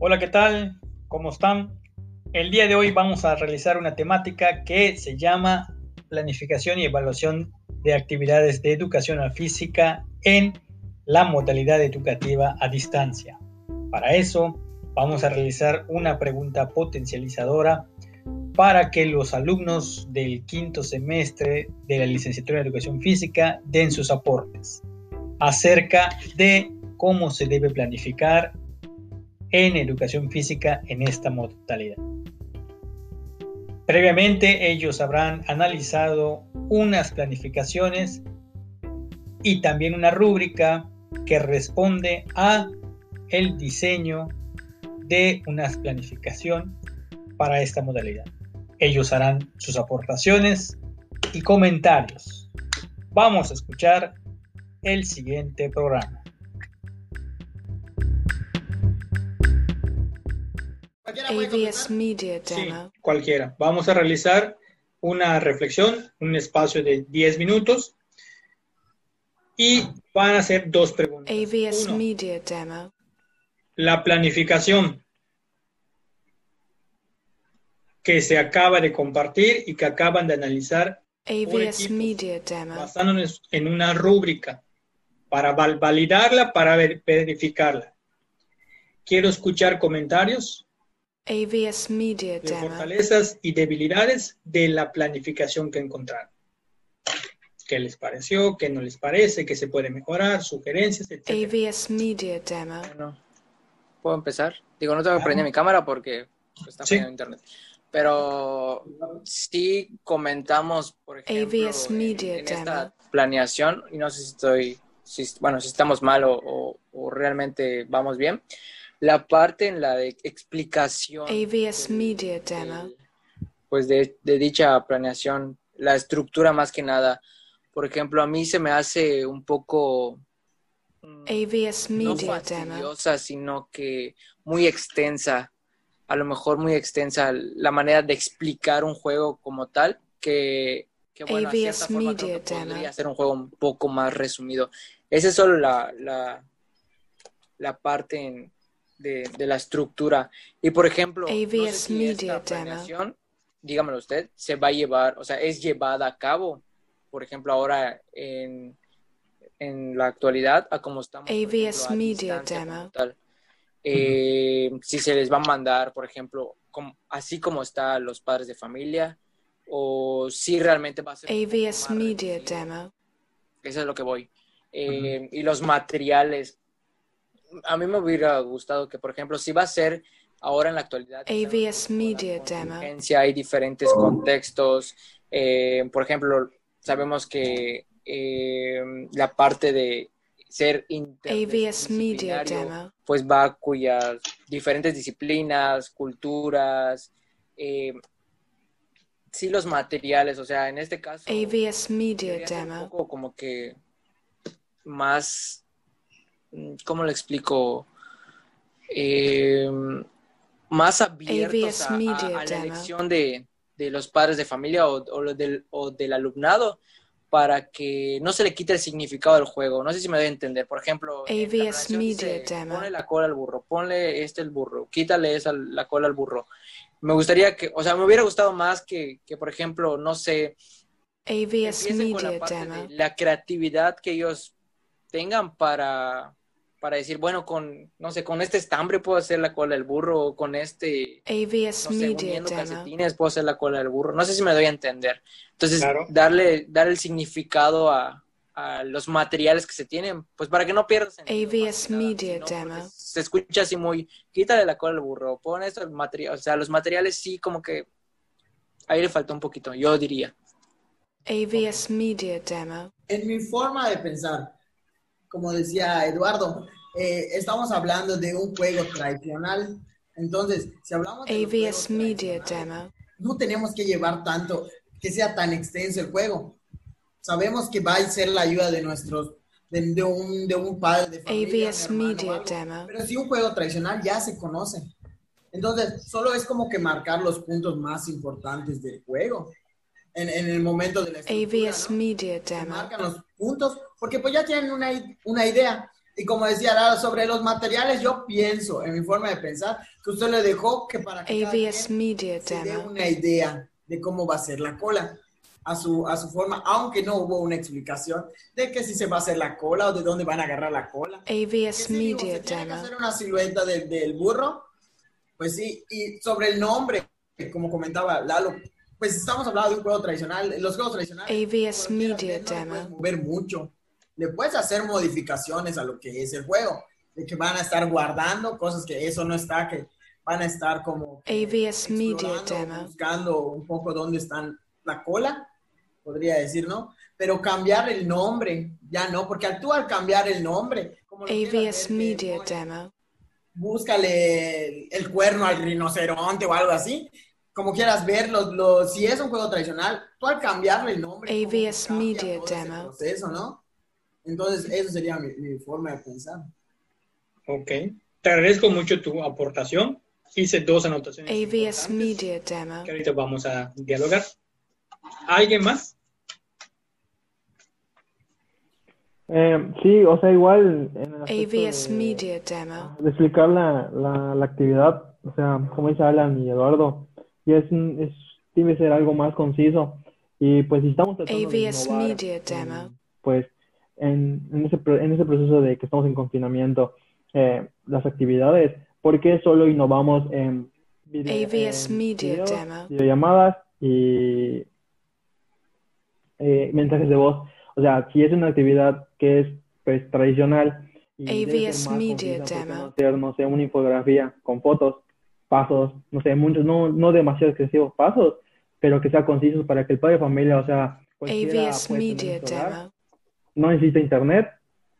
Hola, ¿qué tal? ¿Cómo están? El día de hoy vamos a realizar una temática que se llama planificación y evaluación de actividades de educación física en la modalidad educativa a distancia. Para eso vamos a realizar una pregunta potencializadora para que los alumnos del quinto semestre de la licenciatura en educación física den sus aportes acerca de cómo se debe planificar en educación física en esta modalidad. Previamente ellos habrán analizado unas planificaciones y también una rúbrica que responde a el diseño de una planificación para esta modalidad. Ellos harán sus aportaciones y comentarios. Vamos a escuchar el siguiente programa. AVS Media Demo. Sí, cualquiera. Vamos a realizar una reflexión, un espacio de 10 minutos y van a hacer dos preguntas. AVS Uno, Media Demo. la planificación que se acaba de compartir y que acaban de analizar AVS. Media Demo. basándonos en una rúbrica para val- validarla, para ver- verificarla. Quiero escuchar comentarios AVS Media de Demo. fortalezas y debilidades de la planificación que encontraron. ¿Qué les pareció? ¿Qué no les parece? ¿Qué se puede mejorar? Sugerencias, etc. AVS Media Demo. Bueno, ¿puedo empezar? Digo, no tengo que prender mi cámara porque está Sí. fallando internet. Pero sí comentamos, por ejemplo, AVS en, Media en esta Demo. planeación, y no sé si estoy, si, bueno, si estamos mal o, o- o realmente vamos bien, la parte en la de explicación AVS Media Demo. pues de, de dicha planeación, la estructura más que nada. Por ejemplo, a mí se me hace un poco mm, AVS no Media Demo. fastidiosa, sino que muy extensa, a lo mejor muy extensa la manera de explicar un juego como tal, que, que bueno, AVS forma Media que Demo. podría ser un juego un poco más resumido. Esa es solo la, la, la parte en- de, de la estructura. Y por ejemplo, no sé AVS si Media esta Demo. dígamelo usted, se va a llevar, o sea, es llevada a cabo, por ejemplo, ahora en, en la actualidad, a como estamos. AVS ejemplo, Media Demo. tal. Eh, Si se les va a mandar, por ejemplo, como- así como está a los padres de familia, o si realmente va a ser. AVS Media reducido. Demo. Eso es lo que voy. Eh, Y los materiales. A mí me hubiera gustado que, por ejemplo, si va a ser ahora en la actualidad. AVS Media Demo. Hay diferentes contextos. Eh, por ejemplo, sabemos que eh, la parte de ser AVS Media Demo. pues va cuyas diferentes disciplinas, culturas, eh, sí los materiales, o sea, en este caso AVS Media ser un Demo. poco como que más, ¿cómo lo explico? Eh, más abiertos a, a- Media a la elección de, de los padres de familia o, o del, o del alumnado para que no se le quite el significado del juego. No sé si me doy a entender. Por ejemplo, en narración Media Demo. ponle la cola al burro, ponle este el burro, quítale esa la cola al burro. Me gustaría que, o sea, me hubiera gustado más que, que por ejemplo, no sé, la Media Demo. de la creatividad que ellos tengan para, para decir, bueno, con, no sé, con este estambre puedo hacer la cola del burro, o con este, AVS no sé, Media calcetines puedo hacer la cola del burro. No sé si me doy a entender. Entonces, Claro. darle, dar el significado a, a los materiales que se tienen, pues para que no pierdas AVS nada, Media Demo. Se escucha así muy, quítale la cola al burro, pon esto, el material, o sea, los materiales sí como que ahí le falta un poquito, yo diría. AVS Media Demo. En mi forma de pensar, como decía Eduardo, eh, estamos hablando de un juego tradicional. Entonces, si hablamos de AVS Media Demo. no tenemos que llevar tanto, que sea tan extenso el juego. Sabemos que va a ser la ayuda de nuestros, de, de un, de un padre de familia, AVS Media algo. Demo. Pero si un juego tradicional ya se conoce. Entonces, solo es como que marcar los puntos más importantes del juego. En, en el momento de la AVS ¿no? Media Demo. marcan los puntos, porque pues ya tienen una, una idea. Y como decía Lara, sobre los materiales, yo pienso, en mi forma de pensar, que usted le dejó que para que AVS Media se dé una idea de cómo va a ser la cola a su, a su forma, aunque no hubo una explicación de que si se va a hacer la cola o de dónde van a agarrar la cola. AVS digo, Media se tiene que hacer una silueta del, del burro, pues sí, y sobre el nombre, como comentaba Lalo, pues estamos hablando de un juego tradicional, los juegos tradicionales, AVS Media no Demo. puedes mover mucho, le puedes hacer modificaciones a lo que es el juego, de que van a estar guardando cosas que eso no está, que van a estar como AVS Media Demo. buscando un poco dónde están la cola, podría decir, ¿no? Pero cambiar el nombre, ya no, porque tú al cambiar el nombre, como AVS Media Demo. búscale el, el cuerno al rinoceronte o algo así. Como quieras verlo, lo, si es un juego tradicional, tú al cambiarle el nombre, AVS Media Demo. proceso, ¿no? Entonces, eso sería mi, mi forma de pensar. Ok. Te agradezco mucho tu aportación. Hice dos anotaciones. AVS Media Demo. Que ahorita vamos a dialogar. ¿Alguien más? Eh, sí, o sea, igual en AVS de- Media Demo. de explicar la, la, la actividad, o sea, como dice Alan y Eduardo, y es, es debe ser algo más conciso. Y pues si estamos tratando de innovar, Media Demo. pues en, en ese, en ese proceso de que estamos en confinamiento, eh, las actividades, ¿por qué solo innovamos en, video- AVS en Media videos, Demo. videollamadas y eh, mensajes de voz? O sea, si es una actividad que es pues tradicional y AVS ser más Media concisa, ¿por qué Demo. no hacer, no sé, una infografía con fotos, pasos, no sé, muchos, no, no demasiado excesivos pasos, pero que sea concisos para que el padre de familia, o sea, AVS Media Demo. no necesita internet,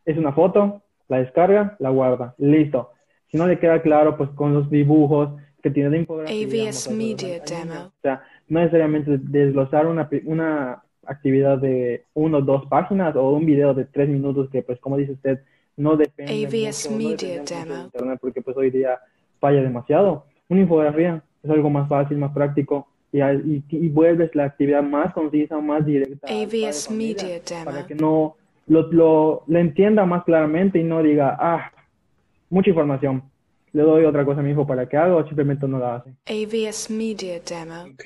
es una foto, la descarga, la guarda, listo. Si no le queda claro, pues con los dibujos que tiene de infografía. AVS Media Demo. O sea, no necesariamente desglosar una, una actividad de uno o dos páginas o un video de tres minutos que, pues, como dice usted, no depende AVS mucho, no Media depende mucho de Demo. internet porque, pues, hoy día falla demasiado. Una infografía es algo más fácil, más práctico y, y, y vuelves la actividad más concisa, más directa. AVS familia Media para Demo. que no lo, lo, lo entienda más claramente y no diga, ah, mucha información. Le doy otra cosa a mi hijo para que haga o simplemente no la hace. AVS Media Demo. Ok.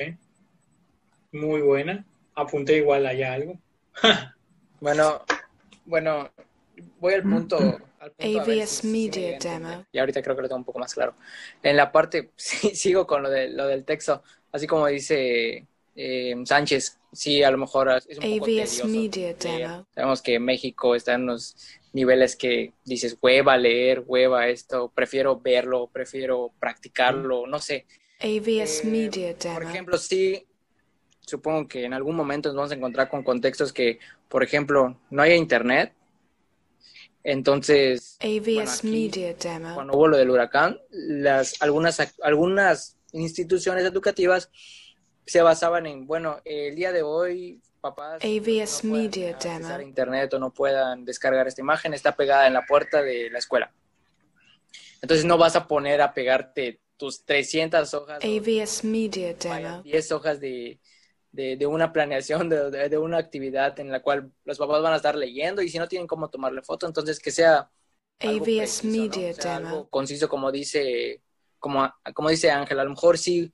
Muy buena. Apunté igual allá algo. Bueno, bueno, voy al punto. Al punto si- Media. Demo. Y ahorita creo que lo tengo un poco más claro. En la parte, sí, sigo con lo, de, lo del texto, así como dice eh, Sánchez, sí, a lo mejor es un poco AVS tedioso Media leer. Demo. Sabemos que México está en unos niveles que dices, hueva leer, hueva esto, prefiero verlo, prefiero practicarlo, no sé. AVS Eh, Media Por Demo. ejemplo, sí, supongo que en algún momento nos vamos a encontrar con contextos que, por ejemplo, no haya internet. Entonces, bueno, aquí, Media Demo. cuando hubo lo del huracán, las, algunas, algunas instituciones educativas se basaban en, bueno, el día de hoy, papás AVS no puedan Media Demo. internet o no puedan descargar esta imagen, está pegada en la puerta de la escuela. Entonces no vas a poner a pegarte tus 300 hojas o AVS Media Demo. 10 hojas de, de, de una planeación, de, de- de una actividad en la cual los papás van a estar leyendo y si no tienen cómo tomarle foto, entonces que sea algo ¿no? Media O sea, algo Demo. conciso como dice, como, como dice Ángel, a lo mejor sí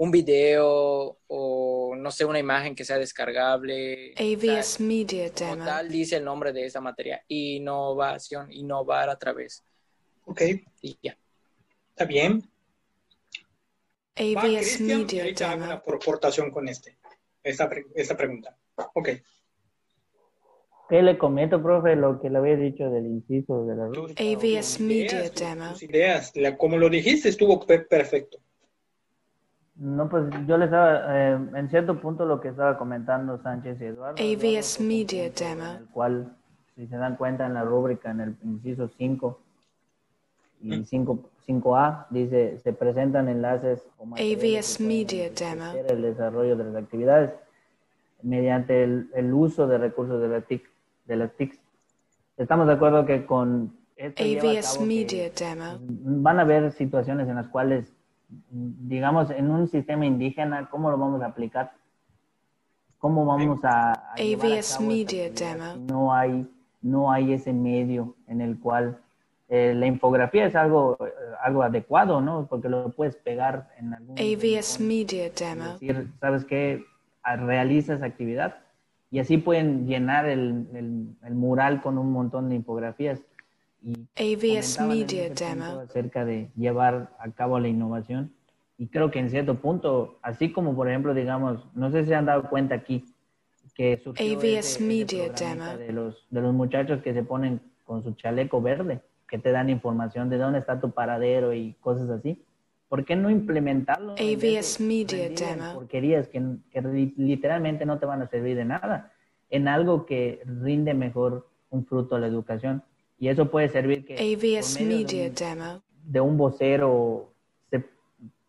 un video o no sé, una imagen que sea descargable. O sea, AVS Media como Demo. tal dice el nombre de esa materia, innovación, innovar a través. Ok. Y ya. Está bien. Va, AVS Media Demo. una aportación con este, esta, pre- esta pregunta. Ok. ¿Qué le comento, profe? Lo que le había dicho del inciso de la Tus- AVS Media ideas, Demo. tus ideas, la- como lo dijiste, estuvo pe- perfecto. No, pues yo le estaba, eh, en cierto punto lo que estaba comentando Sánchez y Eduardo. AVS un Media Demo. El cual, si se dan cuenta en la rúbrica, en el inciso 5 y 5, 5A, dice, se presentan enlaces o AVS Media Demo. el desarrollo de las actividades mediante el, el uso de recursos de, la TIC, de las TICs. Estamos de acuerdo que con esto a AVS Media Demo. van a haber situaciones en las cuales, digamos, en un sistema indígena, ¿cómo lo vamos a aplicar? ¿Cómo vamos a, a a AVS esta Media Demo. no hay no hay ese medio en el cual eh, la infografía es algo, eh, algo adecuado, ¿no? Porque lo puedes pegar en algún... AVS Media Demo. decir, ¿sabes qué? Ah, Realiza esa actividad y así pueden llenar el, el- el mural con un montón de infografías. Y AVS Media ese Demo. acerca de llevar a cabo la innovación. Y creo que en cierto punto, así como por ejemplo, digamos, no sé si se han dado cuenta aquí, que surgió AVS ese- ese Media programita Demo. de los, de los muchachos que se ponen con su chaleco verde, que te dan información de dónde está tu paradero y cosas así. ¿Por qué no implementarlo? AVS Media Demo. Porquerías que, que li- literalmente no te van a servir de nada, en algo que rinde mejor un fruto a la educación. Y eso puede servir que AVS por medio de Media un- Demo. de un vocero se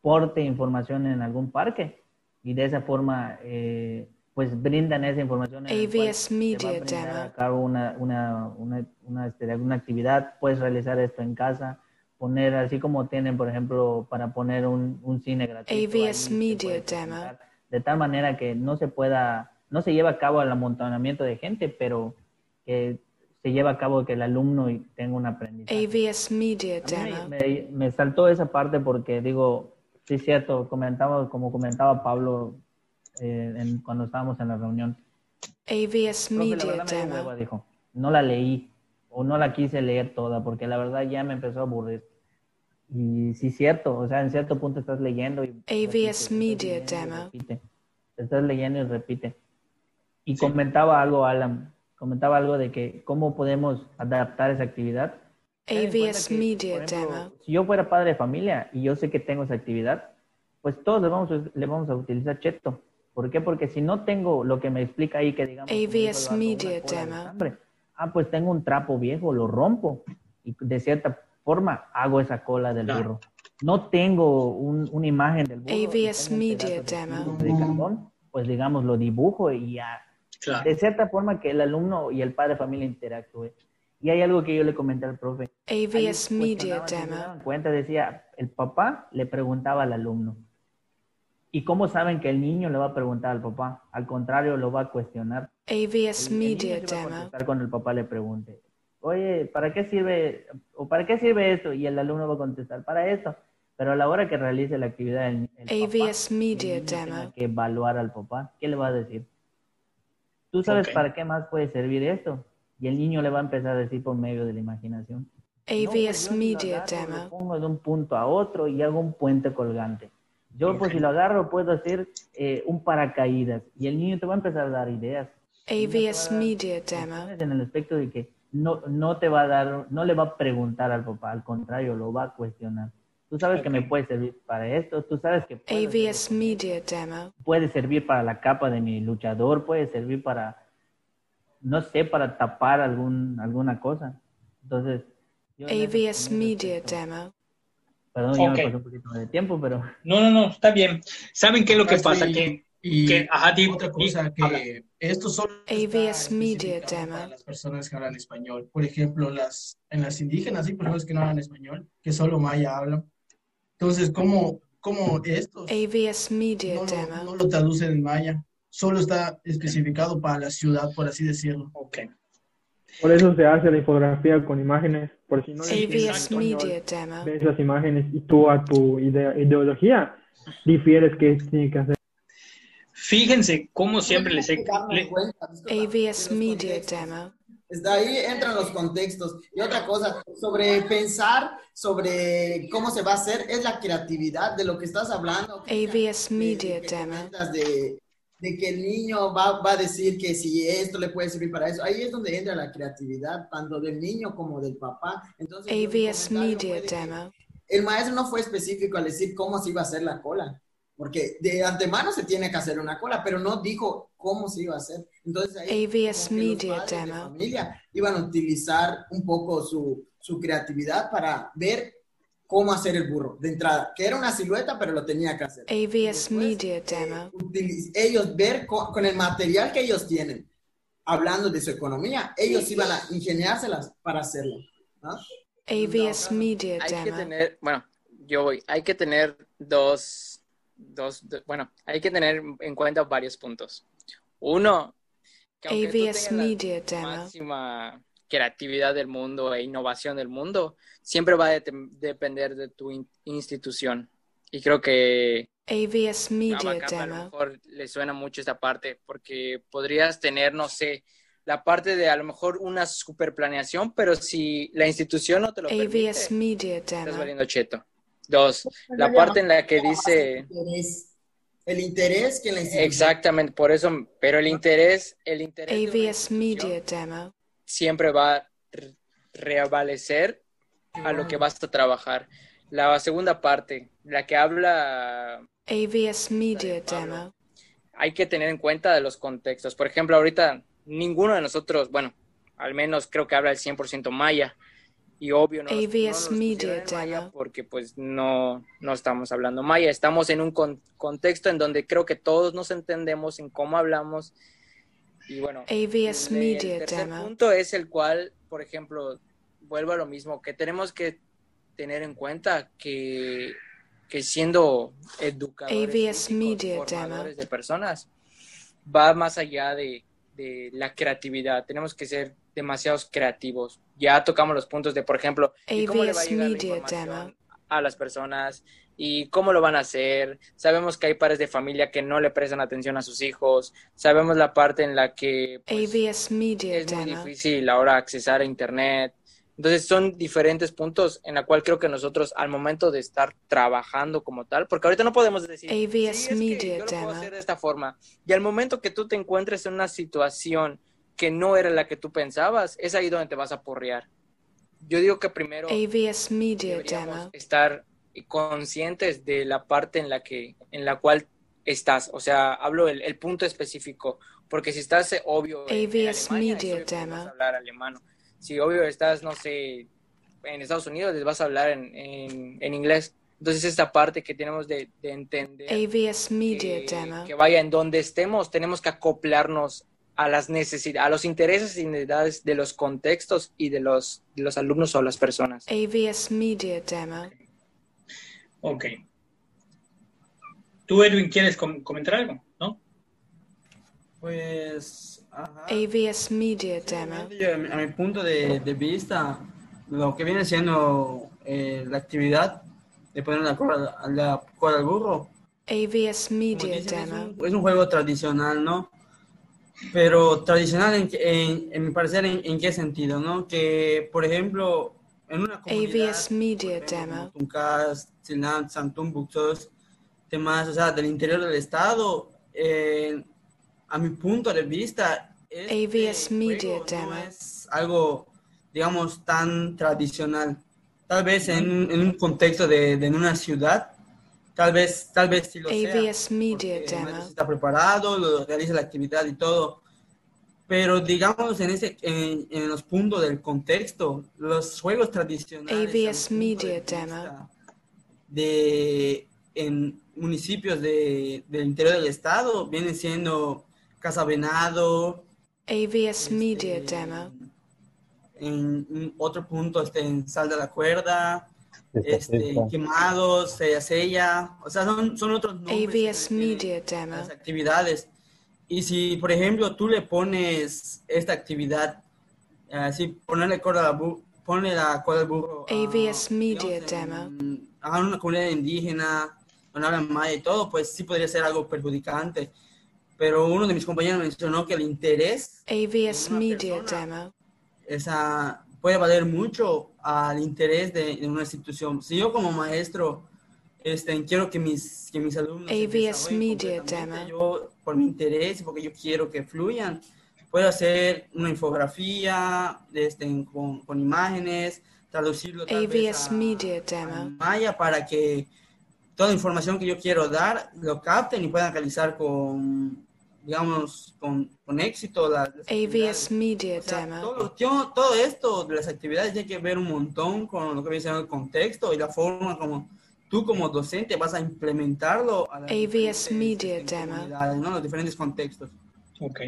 porte información en algún parque y de esa forma eh, pues brindan esa información AVS se va a Media a cabo una, una, una, una, este, actividad, puedes realizar esto en casa, poner así como tienen por ejemplo para poner un, un cine gratuito AVS ahí, Media Demo. de tal manera que no se pueda, no se lleva a cabo el amontonamiento de gente, pero que se lleva a cabo que el alumno tenga un aprendizaje. AVS Media Demo. me, me- me saltó esa parte porque digo, sí es cierto, comentaba, como comentaba Pablo eh, en- cuando estábamos en la reunión. AVS "Profe, la Media me Demo. hueva", dijo. No la leí o no la quise leer toda porque la verdad ya me empezó a aburrir. Y sí cierto, o sea, en cierto punto estás leyendo y AVS repites, Media estás leyendo y Demo. repite. estás leyendo y repite. Y comentaba algo, Alan, comentaba algo de que cómo podemos adaptar esa actividad que, Media ejemplo, Demo. Si yo fuera padre de familia y yo sé que tengo esa actividad, pues todos le vamos a, le vamos a utilizar Cheto. ¿Por qué? Porque si no tengo lo que me explica ahí que digamos... AVS Media de Demo. alambre. Ah, pues tengo un trapo viejo, lo rompo y de cierta forma hago esa cola del burro. No tengo un- una imagen del burro. AVS Media de Demo. de cartón, pues digamos lo dibujo y ya Claro. de cierta forma que el alumno y el padre de familia interactúe. Y hay algo que yo le comenté al profe. AVS Media Demo. daban cuenta, decía, el papá le preguntaba al alumno. ¿Y cómo saben que el niño le va a preguntar al papá? Al contrario, lo va a cuestionar. AVS El- el niño Media a Demo. contestar cuando el papá le pregunte. Oye, ¿para qué sirve o para qué sirve esto? Y el alumno va a contestar, para esto. Pero a la hora que realice la actividad, el, el AVS papá, Media el niño Demo. que evaluar al papá, ¿qué le va a decir? ¿Tú sabes para qué más puede servir esto? Y el niño le va a empezar a decir por medio de la imaginación. No, pues AVS si lo Media agarro, Lo Demo. pongo de un punto a otro y hago un puente colgante. Yo, pues, Ok. si lo agarro, puedo hacer eh, un paracaídas. Y el niño te va a empezar a dar ideas. AVS Media Demo. En el aspecto de que no, no te va a dar, no le va a preguntar al papá, al contrario, lo va a cuestionar. Tú sabes que me puede servir para esto, tú sabes que puede AVS servir, Media Demo. puede servir para la capa de mi luchador, puede servir para, no sé, para tapar algún, alguna cosa. Entonces, yo AVS Media aspecto- Demo. Perdón, ya me pasó un poquito de tiempo, pero No, no, no, está bien. ¿Saben qué es lo que pasa? y- Que, y que- ajá, di- otra cosa que habla. esto solo AVS está Media Demo. para las personas que hablan español. Por ejemplo, las en las indígenas y personas que no hablan español, que solo maya hablan. Entonces, ¿cómo, cómo estos AVS Media no Demo. no lo traducen en maya? Solo está especificado para la ciudad, por así decirlo. Ok. Por eso se hace la infografía con imágenes, por si no español, Media Demo. ves las imágenes y tú a tu ide- ideología difieres qué tiene que hacer. Fíjense cómo siempre les he... De los Media. Demo. Desde ahí entran los contextos. Y otra cosa, sobre pensar sobre cómo se va a hacer, es la creatividad de lo que estás hablando. AVS de- Media que Demo. De, de que el niño va, va a decir que si esto le puede servir para eso. Ahí es donde entra la creatividad, tanto del niño como del papá. Entonces, AVS Media Demo. El maestro no fue específico al decir cómo se iba a hacer la cola. Porque de antemano se tiene que hacer una cola, pero no dijo cómo se iba a hacer. Entonces ahí AVS los Media de Demo. familia iban a utilizar un poco su, su creatividad para ver cómo hacer el burro de entrada, que era una silueta, pero lo tenía que hacer. AVS después, Media eh, Demo. utiliz- ellos ver co- con, el material que ellos tienen, hablando de su economía, ellos iban a ingeniárselas para hacerlo. ¿no? AVS Media Hay que Demo. tener, bueno, yo voy, hay que tener dos, dos, do- bueno, hay que tener en cuenta varios puntos. Uno, que AVS Media Demo. máxima creatividad del mundo e innovación del mundo, siempre va a de- depender de tu in- institución. Y creo que AVS a Media Backup a lo Demo. mejor le suena mucho esta parte, porque podrías tener, no sé, la parte de a lo mejor una super planeación, pero si la institución no te lo permite, AVS Media estás Demo. valiendo cheto. Dos, la parte en la que dice... Interés. El interés que la institución. Exactamente, por eso, pero el interés, el interés AVS Media Demo. Siempre va a re- reavalecer a lo que vas a trabajar. La segunda parte, la que habla, AVS Media. Demo. hay que tener en cuenta de los contextos. Por ejemplo, ahorita ninguno de nosotros, bueno, al menos creo que habla el 100% maya. Y obvio, no, AVS Media maya Demo. porque pues no, no estamos hablando maya. Estamos en un con- contexto en donde creo que todos nos entendemos en cómo hablamos. Y bueno, AVS el, el Media tercer Demo. punto es el cual, por ejemplo, vuelvo a lo mismo, que tenemos que tener en cuenta que, que siendo educadores, AVS Media formadores Demo. de personas, va más allá de, de la creatividad. Tenemos que ser demasiados creativos. Ya tocamos los puntos de, por ejemplo, ¿y cómo le va a llegar la Media información a las personas y cómo lo van a hacer. Sabemos que hay padres de familia que no le prestan atención a sus hijos. Sabemos la parte en la que pues, Media es muy difícil ahora accesar a internet. Entonces son diferentes puntos en la cual creo que nosotros al momento de estar trabajando como tal, porque ahorita no podemos decir, AVS "Sí, es que Media yo lo puedo Demo. hacer de esta forma. Y al momento que tú te encuentres en una situación que no era la que tú pensabas, es ahí donde te vas a porrear. Yo digo que primero AVS Media deberíamos estar conscientes de la parte en la que en la cual estás o sea hablo el, el punto específico porque si estás eh, obvio en- en AVS Alemania, es Media obvio les vas Demo. a hablar alemán si obvio estás no sé en Estados Unidos les vas a hablar en, en, en inglés entonces esta parte que tenemos de, de entender AVS Media que, Demo. que vaya en donde estemos tenemos que acoplarnos a las necesidades a los intereses y necesidades de los contextos y de los de los alumnos o las personas AVS Media Demo. Ok. ¿Tú, Edwin, quieres com- comentar algo? ¿No? Pues, ajá. AVS Media Demo. A mi- a mi punto de, de vista, lo que viene siendo eh, la actividad de poner la cola, la cola al burro, AVS Media dicen, es, Demo. un, es un juego tradicional, ¿no? Pero tradicional, en, que- en, en mi parecer, en, en qué sentido, ¿no? Que, por ejemplo, en una comunidad, AVS Media Demo. demás, o sea, del interior del estado, eh, a mi punto de vista, este AVS Media Demo. no es algo, digamos, tan tradicional. Tal vez en, un- en un contexto de, de una ciudad, tal vez, tal vez sí lo sea. Media Demo. está preparado, lo, realiza la actividad y todo. Pero digamos en, ese, en, en los puntos del contexto, los juegos tradicionales. AVS a mi punto Media de Demo. De, en municipios de, del interior del estado, vienen siendo Casa Venado. AVS Media este, Demo. En un- otro punto, este, en Sal de la Cuerda, este, Quemados, Sella Sella. O sea, son, son otros nombres. Media Demo. las actividades. Y si, por ejemplo, tú le pones esta actividad, así, ponerle cola ponle la cola al burro. a, AVS Media digamos, en- a una comunidad indígena, donde hablan maya y todo, pues sí podría ser algo perjudicante. Pero uno de mis compañeros mencionó que el interés AVS Media persona. Demo. esa, puede valer mucho al interés de, de una institución. Si yo como maestro este, quiero que mis, que mis alumnos AVS Media Demo. yo por mi interés y porque yo quiero que fluyan, puedo hacer una infografía este, con, con imágenes, traducirlo tal vez a- Media a Demo. Maya para que toda la información que yo quiero dar lo capten y puedan realizar con, digamos, con, con éxito las, las. AVS Media O sea, Demo. todo, todo- todo esto de las actividades tiene que ver un montón con lo que viene siendo el contexto y la forma como tú como docente vas a implementarlo a las AVS diferentes, Media este, Demo. ¿no? Los diferentes contextos. Ok.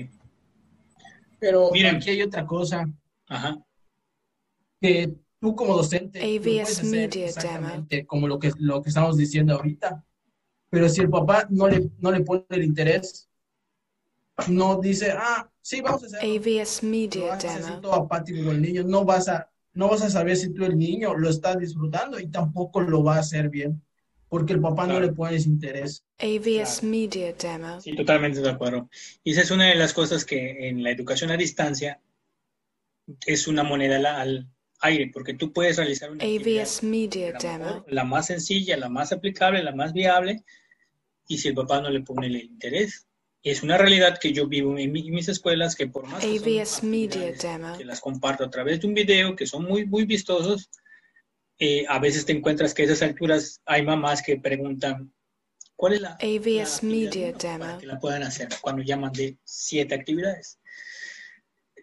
Pero Miren. aquí hay otra cosa Ajá. que tú como docente AVS hacer Media exactamente como lo que, lo que estamos diciendo ahorita. Pero si el papá no le, no le pone el interés, no dice, ah, Sí, vamos a hacer. AVS Media vas a ser Demo. todo apático con el niño, no vas a, no vas a saber si tú el niño lo estás disfrutando y tampoco lo va a hacer bien, porque el papá no Claro. le pones interés. AVS Media Demo. Sí, totalmente de acuerdo. Y esa es una de las cosas que en la educación a distancia es una moneda al, al aire, porque tú puedes realizar una AVS Media a lo Demo. mejor la más sencilla, la más aplicable, la más viable, y si el papá no le pone el interés. Es una realidad que yo vivo en, mi- en mis escuelas, que por más que son Media Demo. que las comparto a través de un video, que son muy, muy vistosos, eh, a veces te encuentras que a esas alturas hay mamás que preguntan, ¿cuál es la, AVS Media para Demo. que la puedan hacer cuando llaman de siete actividades?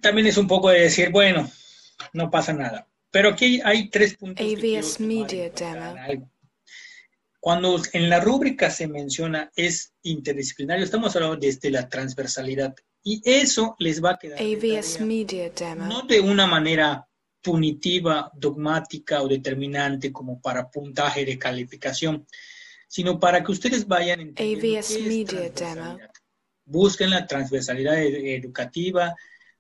También es un poco de decir, bueno, no pasa nada. Pero aquí hay tres puntos AVS Media Demo. algo. Cuando en la rúbrica se menciona es interdisciplinario, estamos hablando desde la transversalidad. Y eso les va a quedar de AVS Media Demo. no de una manera punitiva, dogmática o determinante como para puntaje de calificación, sino para que ustedes vayan entendiendo AVS Media transversalidad. Busquen la transversalidad ed- educativa,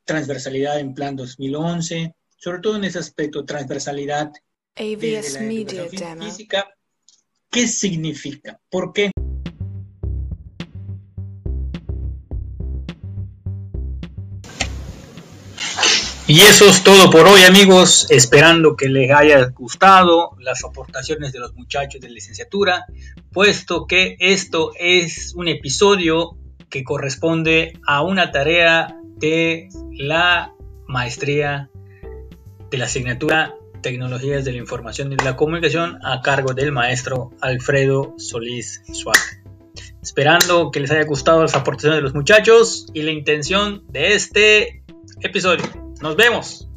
transversalidad en plan 2011, sobre todo en ese aspecto, transversalidad AVS la Media Demo. física. ¿Qué significa? ¿Por qué? Y eso es todo por hoy, amigos. Esperando que les haya gustado las aportaciones de los muchachos de licenciatura, puesto que esto es un episodio que corresponde a una tarea de la maestría de la asignatura Tecnologías de la Información y la Comunicación a cargo del maestro Alfredo Solís Suárez. Esperando que les haya gustado las aportaciones de los muchachos y la intención de este episodio. Nos vemos.